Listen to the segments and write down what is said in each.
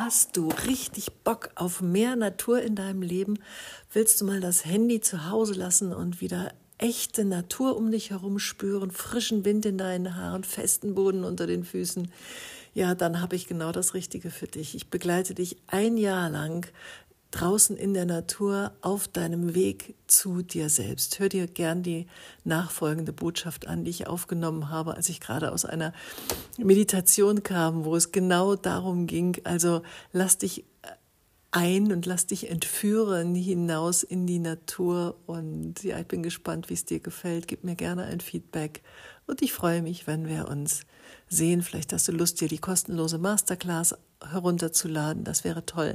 Hast du richtig Bock auf mehr Natur in deinem Leben? Willst du mal das Handy zu Hause lassen und wieder echte Natur um dich herum spüren, frischen Wind in deinen Haaren, festen Boden unter den Füßen? Ja, dann habe ich genau das Richtige für dich. Ich begleite dich ein Jahr lang draußen in der Natur auf deinem Weg zu dir selbst. Hör dir gern die nachfolgende Botschaft an, die ich aufgenommen habe, als ich gerade aus einer Meditation kam, wo es genau darum ging, also lass dich ein und lass dich entführen hinaus in die Natur und ja, ich bin gespannt, wie es dir gefällt. Gib mir gerne ein Feedback und ich freue mich, wenn wir uns sehen. Vielleicht hast du Lust, dir die kostenlose Masterclass herunterzuladen. Das wäre toll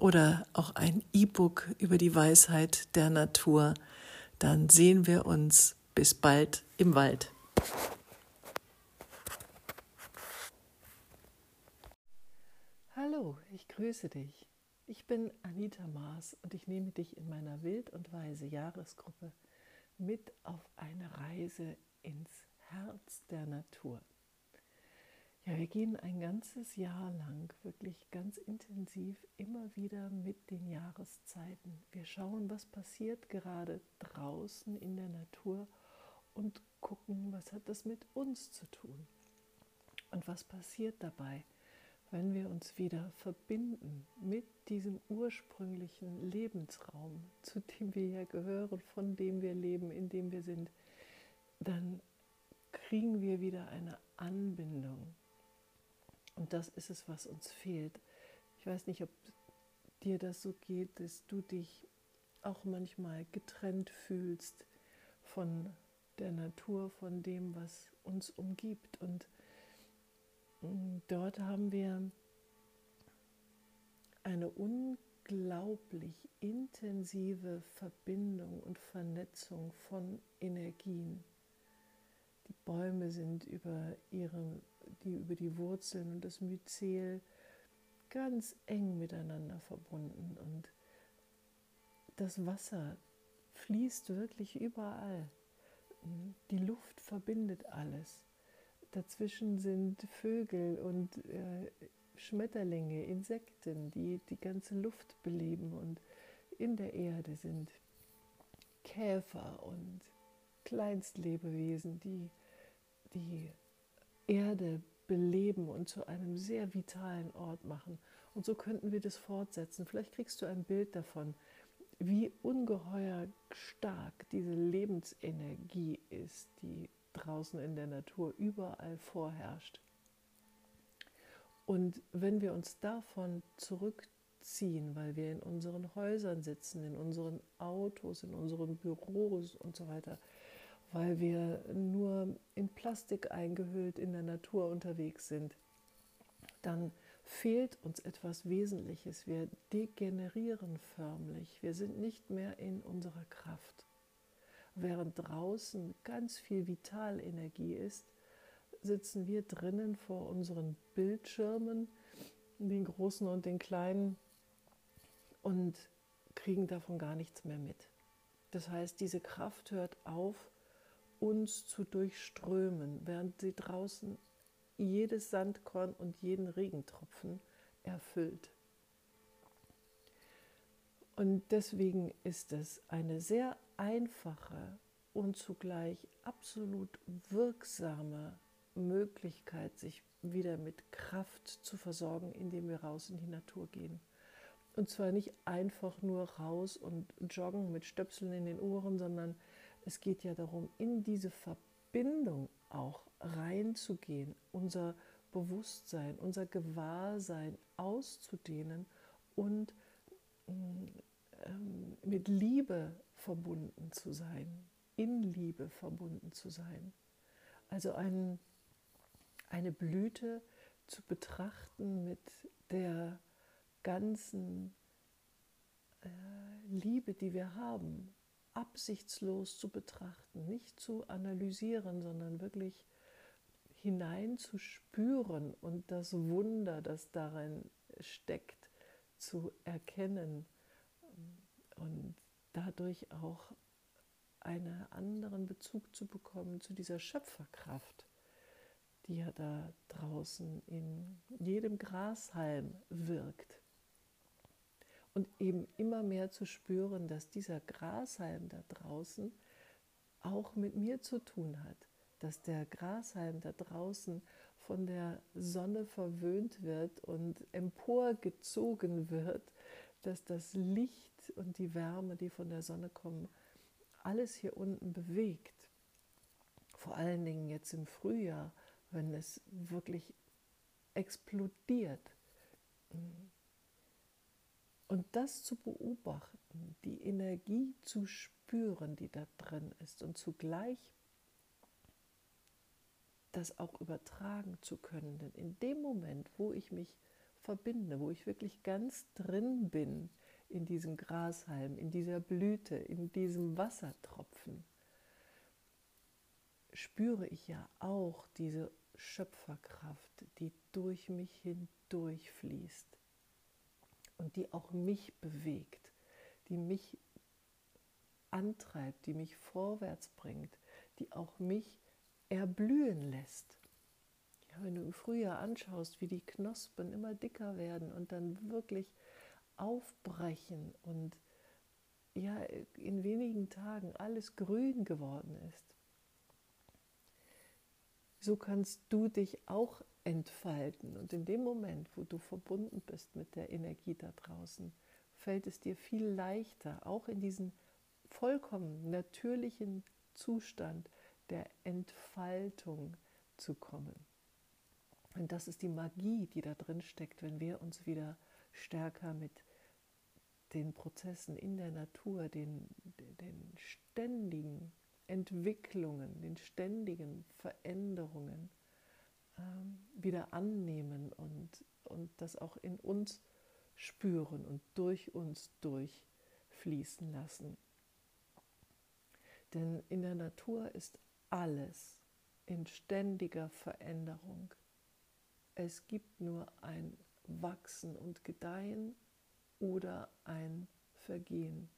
oder auch ein E-Book über die Weisheit der Natur, dann sehen wir uns bis bald im Wald. Hallo, ich grüße dich. Ich bin Anita Maas und ich nehme dich in meiner Wild und Weise Jahresgruppe mit auf eine Reise ins Herz der Natur. Ja, wir gehen ein ganzes Jahr lang wirklich ganz intensiv immer wieder mit den Jahreszeiten. Wir schauen, was passiert gerade draußen in der Natur und gucken, was hat das mit uns zu tun. Und was passiert dabei, wenn wir uns wieder verbinden mit diesem ursprünglichen Lebensraum, zu dem wir ja gehören, von dem wir leben, in dem wir sind, dann kriegen wir wieder eine Anbindung das ist es, was uns fehlt. Ich weiß nicht, ob dir das so geht, dass du dich auch manchmal getrennt fühlst von der Natur, von dem, was uns umgibt. Und mm, dort haben wir eine unglaublich intensive Verbindung und Vernetzung von Energien. Die Bäume sind über ihre die über die Wurzeln und das Myzel ganz eng miteinander verbunden und das Wasser fließt wirklich überall. Die Luft verbindet alles. Dazwischen sind Vögel und äh, Schmetterlinge, Insekten, die die ganze Luft beleben und in der Erde sind Käfer und Kleinstlebewesen, die die Erde beleben und zu einem sehr vitalen Ort machen. Und so könnten wir das fortsetzen. Vielleicht kriegst du ein Bild davon, wie ungeheuer stark diese Lebensenergie ist, die draußen in der Natur überall vorherrscht. Und wenn wir uns davon zurückziehen, weil wir in unseren Häusern sitzen, in unseren Autos, in unseren Büros und so weiter, weil wir nur in Plastik eingehüllt in der Natur unterwegs sind, dann fehlt uns etwas Wesentliches. Wir degenerieren förmlich. Wir sind nicht mehr in unserer Kraft. Während draußen ganz viel Vitalenergie ist, sitzen wir drinnen vor unseren Bildschirmen, den großen und den kleinen, und kriegen davon gar nichts mehr mit. Das heißt, diese Kraft hört auf, uns zu durchströmen, während sie draußen jedes Sandkorn und jeden Regentropfen erfüllt. Und deswegen ist es eine sehr einfache und zugleich absolut wirksame Möglichkeit, sich wieder mit Kraft zu versorgen, indem wir raus in die Natur gehen. Und zwar nicht einfach nur raus und joggen mit Stöpseln in den Ohren, sondern es geht ja darum, in diese Verbindung auch reinzugehen, unser Bewusstsein, unser Gewahrsein auszudehnen und ähm, mit Liebe verbunden zu sein, in Liebe verbunden zu sein. Also ein, eine Blüte zu betrachten mit der ganzen äh, Liebe, die wir haben, absichtslos zu betrachten, nicht zu analysieren, sondern wirklich hineinzuspüren und das Wunder, das darin steckt, zu erkennen und dadurch auch einen anderen Bezug zu bekommen zu dieser Schöpferkraft, die ja da draußen in jedem Grashalm wirkt. Und eben immer mehr zu spüren, dass dieser Grashalm da draußen auch mit mir zu tun hat, dass der Grashalm da draußen von der Sonne verwöhnt wird und emporgezogen wird, dass das Licht und die Wärme, die von der Sonne kommen, alles hier unten bewegt. Vor allen Dingen jetzt im Frühjahr, wenn es wirklich explodiert. Und das zu beobachten, die Energie zu spüren, die da drin ist und zugleich das auch übertragen zu können. Denn in dem Moment, wo ich mich verbinde, wo ich wirklich ganz drin bin in diesem Grashalm, in dieser Blüte, in diesem Wassertropfen, spüre ich ja auch diese Schöpferkraft, die durch mich hindurch fließt und die auch mich bewegt, die mich antreibt, die mich vorwärts bringt, die auch mich erblühen lässt. Ja, wenn du im Frühjahr anschaust, wie die Knospen immer dicker werden und dann wirklich aufbrechen und ja, in wenigen Tagen alles grün geworden ist, so kannst du dich auch entfalten. Und in dem Moment, wo du verbunden bist mit der Energie da draußen, fällt es dir viel leichter, auch in diesen vollkommen natürlichen Zustand der Entfaltung zu kommen. Und das ist die Magie, die da drin steckt, wenn wir uns wieder stärker mit den Prozessen in der Natur, den, den ständigen Entwicklungen, den ständigen Veränderungen wieder annehmen und, und das auch in uns spüren und durch uns durchfließen lassen. Denn in der Natur ist alles in ständiger Veränderung. Es gibt nur ein Wachsen und Gedeihen oder ein Vergehen.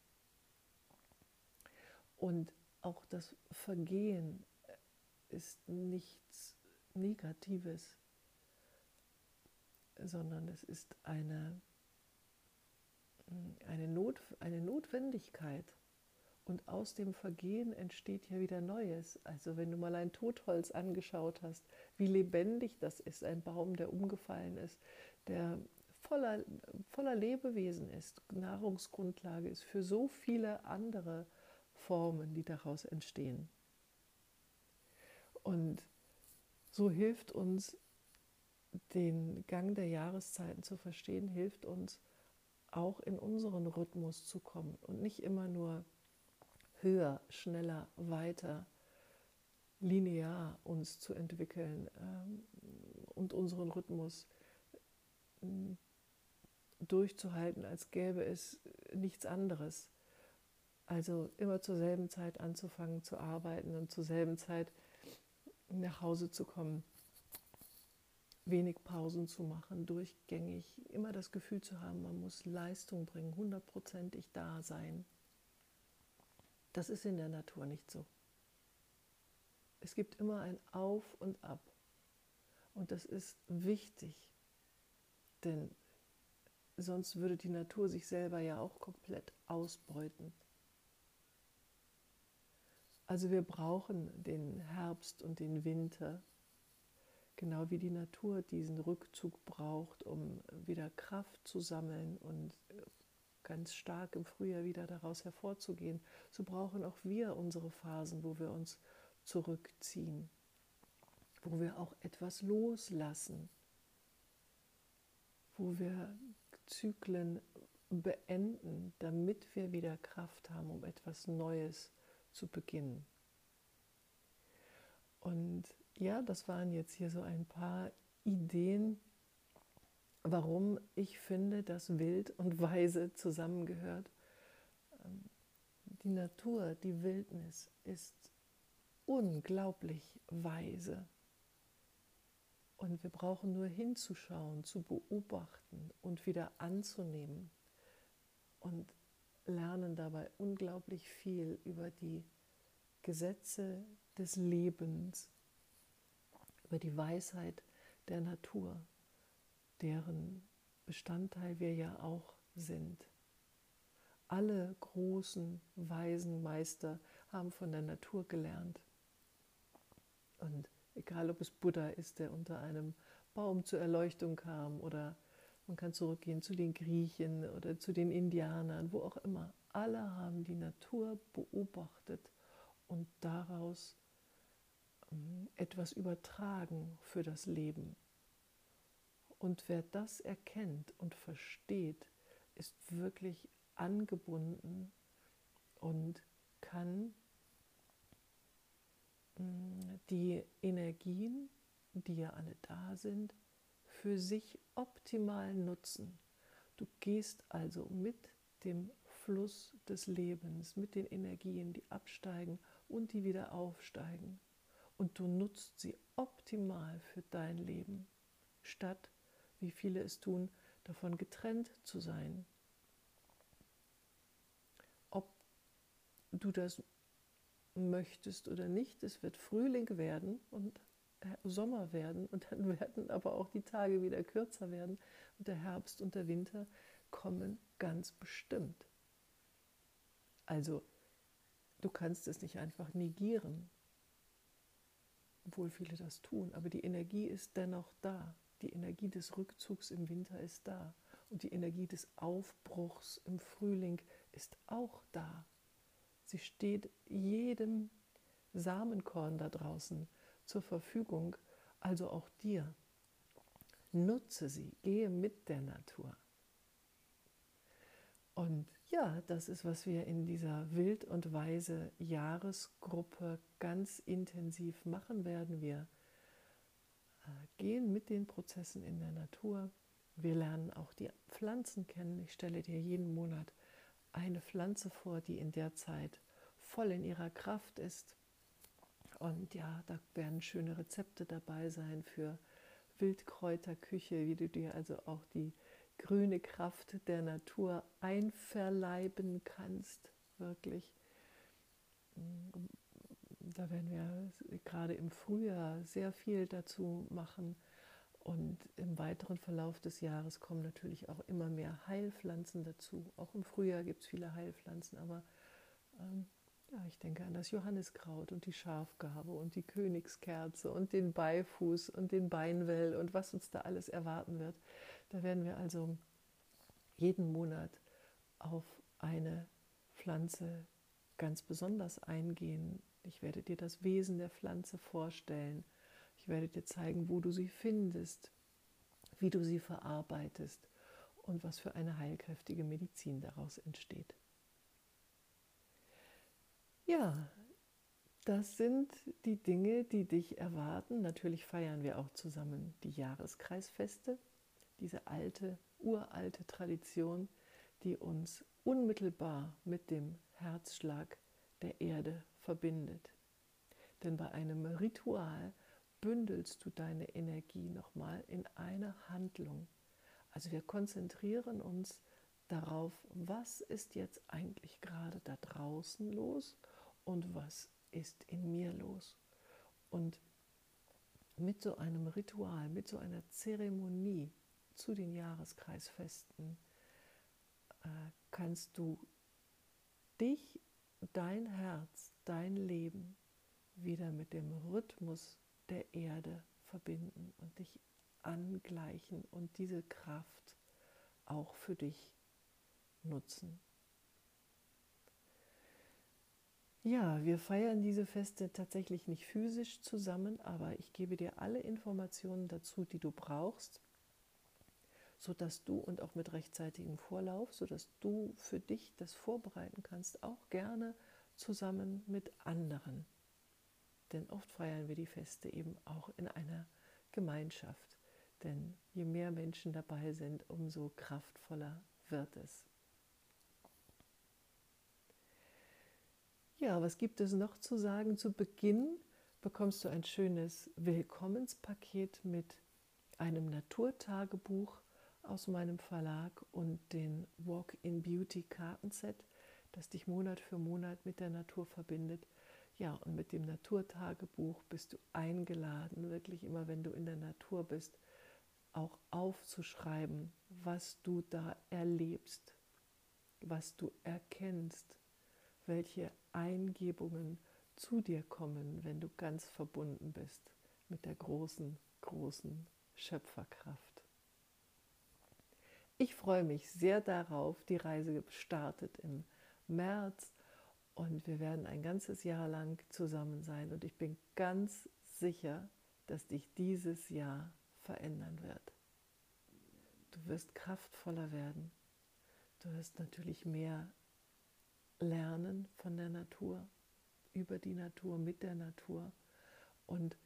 Und auch das Vergehen ist nichts Negatives, sondern es ist eine, eine, Not, eine Notwendigkeit. Und aus dem Vergehen entsteht ja wieder Neues. Also wenn du mal ein Totholz angeschaut hast, wie lebendig das ist, ein Baum, der umgefallen ist, der voller, voller Lebewesen ist, Nahrungsgrundlage ist für so viele andere Formen, die daraus entstehen. Und so hilft uns den Gang der Jahreszeiten zu verstehen, hilft uns auch in unseren Rhythmus zu kommen und nicht immer nur höher, schneller, weiter, linear uns zu entwickeln ähm, und unseren Rhythmus ähm, durchzuhalten, als gäbe es nichts anderes. Also immer zur selben Zeit anzufangen zu arbeiten und zur selben Zeit nach Hause zu kommen, wenig Pausen zu machen, durchgängig, immer das Gefühl zu haben, man muss Leistung bringen, hundertprozentig da sein. Das ist in der Natur nicht so. Es gibt immer ein Auf und Ab. Und das ist wichtig, denn sonst würde die Natur sich selber ja auch komplett ausbeuten. Also wir brauchen den Herbst und den Winter, genau wie die Natur diesen Rückzug braucht, um wieder Kraft zu sammeln und ganz stark im Frühjahr wieder daraus hervorzugehen. So brauchen auch wir unsere Phasen, wo wir uns zurückziehen, wo wir auch etwas loslassen, wo wir Zyklen beenden, damit wir wieder Kraft haben, um etwas Neues zu zu beginnen. Und ja, das waren jetzt hier so ein paar Ideen, warum ich finde, dass wild und weise zusammengehört. Ähm, die Natur, die Wildnis ist unglaublich weise. Und wir brauchen nur hinzuschauen, zu beobachten und wieder anzunehmen. Und lernen dabei unglaublich viel über die Gesetze des Lebens, über die Weisheit der Natur, deren Bestandteil wir ja auch sind. Alle großen, weisen Meister haben von der Natur gelernt. Und egal, ob es Buddha ist, der unter einem Baum zur Erleuchtung kam, oder man kann zurückgehen zu den Griechen oder zu den Indianern, wo auch immer. Alle haben die Natur beobachtet und daraus ähm, etwas übertragen für das Leben. Und wer das erkennt und versteht, ist wirklich angebunden und kann mm, die Energien, die ja alle da sind, für sich optimal nutzen. Du gehst also mit dem Fluss des Lebens, mit den Energien, die absteigen und die wieder aufsteigen. Und du nutzt sie optimal für dein Leben, statt, wie viele es tun, davon getrennt zu sein. du das möchtest oder nicht. Es wird Frühling werden und Sommer werden und dann werden aber auch die Tage wieder kürzer werden und der Herbst und der Winter kommen ganz bestimmt. Also du kannst es nicht einfach negieren, obwohl viele das tun, aber die Energie ist dennoch da. Die Energie des Rückzugs im Winter ist da und die Energie des Aufbruchs im Frühling ist auch da. Sie steht jedem Samenkorn da draußen zur Verfügung, also auch dir. Nutze sie, gehe mit der Natur. Und ja, das ist, was wir in dieser Wild und Weise Jahresgruppe ganz intensiv machen werden. Wir äh, gehen mit den Prozessen in der Natur. Wir lernen auch die Pflanzen kennen. Ich stelle dir jeden Monat eine Pflanze vor, die in der Zeit voll in ihrer Kraft ist. Und ja, da werden schöne Rezepte dabei sein für Wildkräuterküche, wie du dir also auch die grüne Kraft der Natur einverleiben kannst, wirklich. Da werden wir gerade im Frühjahr sehr viel dazu machen. Und im weiteren Verlauf des Jahres kommen natürlich auch immer mehr Heilpflanzen dazu. Auch im Frühjahr gibt es viele Heilpflanzen, aber ähm, ja, ich denke an das Johanniskraut und die Schafgabe und die Königskerze und den Beifuß und den Beinwell und was uns da alles erwarten wird. Da werden wir also jeden Monat auf eine Pflanze ganz besonders eingehen. Ich werde dir das Wesen der Pflanze vorstellen. Ich werde dir zeigen, wo du sie findest, wie du sie verarbeitest und was für eine heilkräftige Medizin daraus entsteht. Ja, das sind die Dinge, die dich erwarten. Natürlich feiern wir auch zusammen die Jahreskreisfeste, diese alte, uralte Tradition, die uns unmittelbar mit dem Herzschlag der Erde verbindet. Denn bei einem Ritual bündelst du deine Energie nochmal in eine Handlung. Also wir konzentrieren uns darauf, was ist jetzt eigentlich gerade da draußen los und was ist in mir los. Und mit so einem Ritual, mit so einer Zeremonie zu den Jahreskreisfesten äh, kannst du dich, dein Herz, dein Leben wieder mit dem Rhythmus der Erde verbinden und dich angleichen und diese Kraft auch für dich nutzen. Ja, wir feiern diese Feste tatsächlich nicht physisch zusammen, aber ich gebe dir alle Informationen dazu, die du brauchst, sodass du und auch mit rechtzeitigem Vorlauf, sodass du für dich das vorbereiten kannst, auch gerne zusammen mit anderen. Denn oft feiern wir die Feste eben auch in einer Gemeinschaft. Denn je mehr Menschen dabei sind, umso kraftvoller wird es. Ja, was gibt es noch zu sagen? Zu Beginn bekommst du ein schönes Willkommenspaket mit einem Naturtagebuch aus meinem Verlag und den Walk in Beauty Kartenset, das dich Monat für Monat mit der Natur verbindet Ja, und mit dem Naturtagebuch bist du eingeladen, wirklich immer, wenn du in der Natur bist, auch aufzuschreiben, was du da erlebst, was du erkennst, welche Eingebungen zu dir kommen, wenn du ganz verbunden bist mit der großen, großen Schöpferkraft. Ich freue mich sehr darauf. Die Reise startet im März und wir werden ein ganzes Jahr lang zusammen sein. Und ich bin ganz sicher, dass dich dieses Jahr verändern wird. Du wirst kraftvoller werden. Du wirst natürlich mehr lernen von der Natur, über die Natur, mit der Natur. Und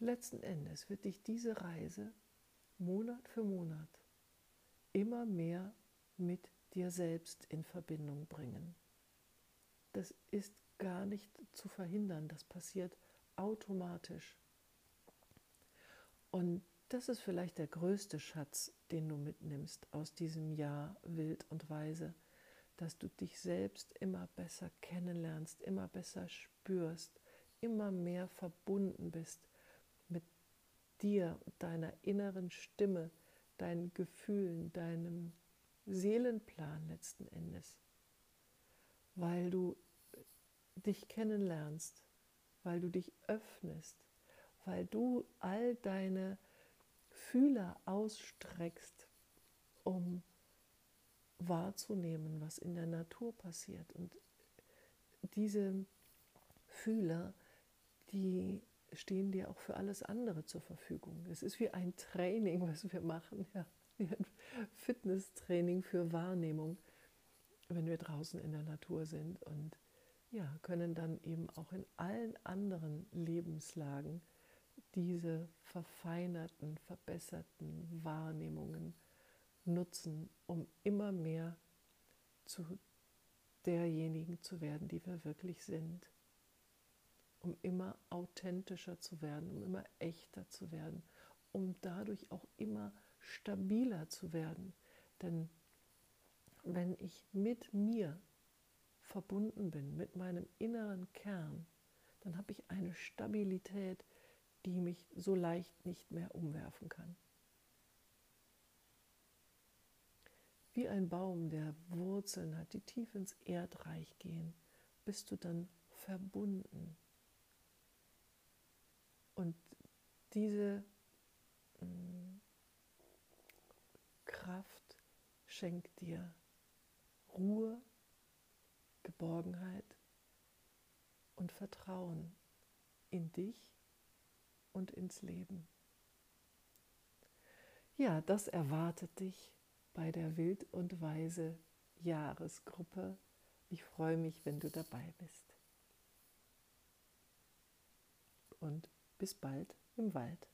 letzten Endes wird dich diese Reise Monat für Monat immer mehr mit dir selbst in Verbindung bringen. Das ist gar nicht zu verhindern, das passiert automatisch. Und das ist vielleicht der größte Schatz, den du mitnimmst aus diesem Jahr wild und weise, dass du dich selbst immer besser kennenlernst, immer besser spürst, immer mehr verbunden bist mit dir, deiner inneren Stimme, deinen Gefühlen, deinem Seelenplan letzten Endes, weil du dich kennenlernst, weil du dich öffnest, weil du all deine Fühler ausstreckst, um wahrzunehmen, was in der Natur passiert. Und diese Fühler, die stehen dir auch für alles andere zur Verfügung. Es ist wie ein Training, was wir machen, ja, wie ein Fitnesstraining für Wahrnehmung, wenn wir draußen in der Natur sind und ja, können dann eben auch in allen anderen Lebenslagen diese verfeinerten, verbesserten Wahrnehmungen nutzen, um immer mehr zu derjenigen zu werden, die wir wirklich sind um immer authentischer zu werden, um immer echter zu werden, um dadurch auch immer stabiler zu werden. Denn wenn ich mit mir verbunden bin, mit meinem inneren Kern, dann habe ich eine Stabilität, die mich so leicht nicht mehr umwerfen kann. Wie ein Baum, der Wurzeln hat, die tief ins Erdreich gehen, bist du dann verbunden und diese mm, Kraft schenkt dir Ruhe, Geborgenheit und Vertrauen in dich und ins Leben. Ja, das erwartet dich bei der Wild und Weise Jahresgruppe. Ich freue mich, wenn du dabei bist. Und bis bald im Wald.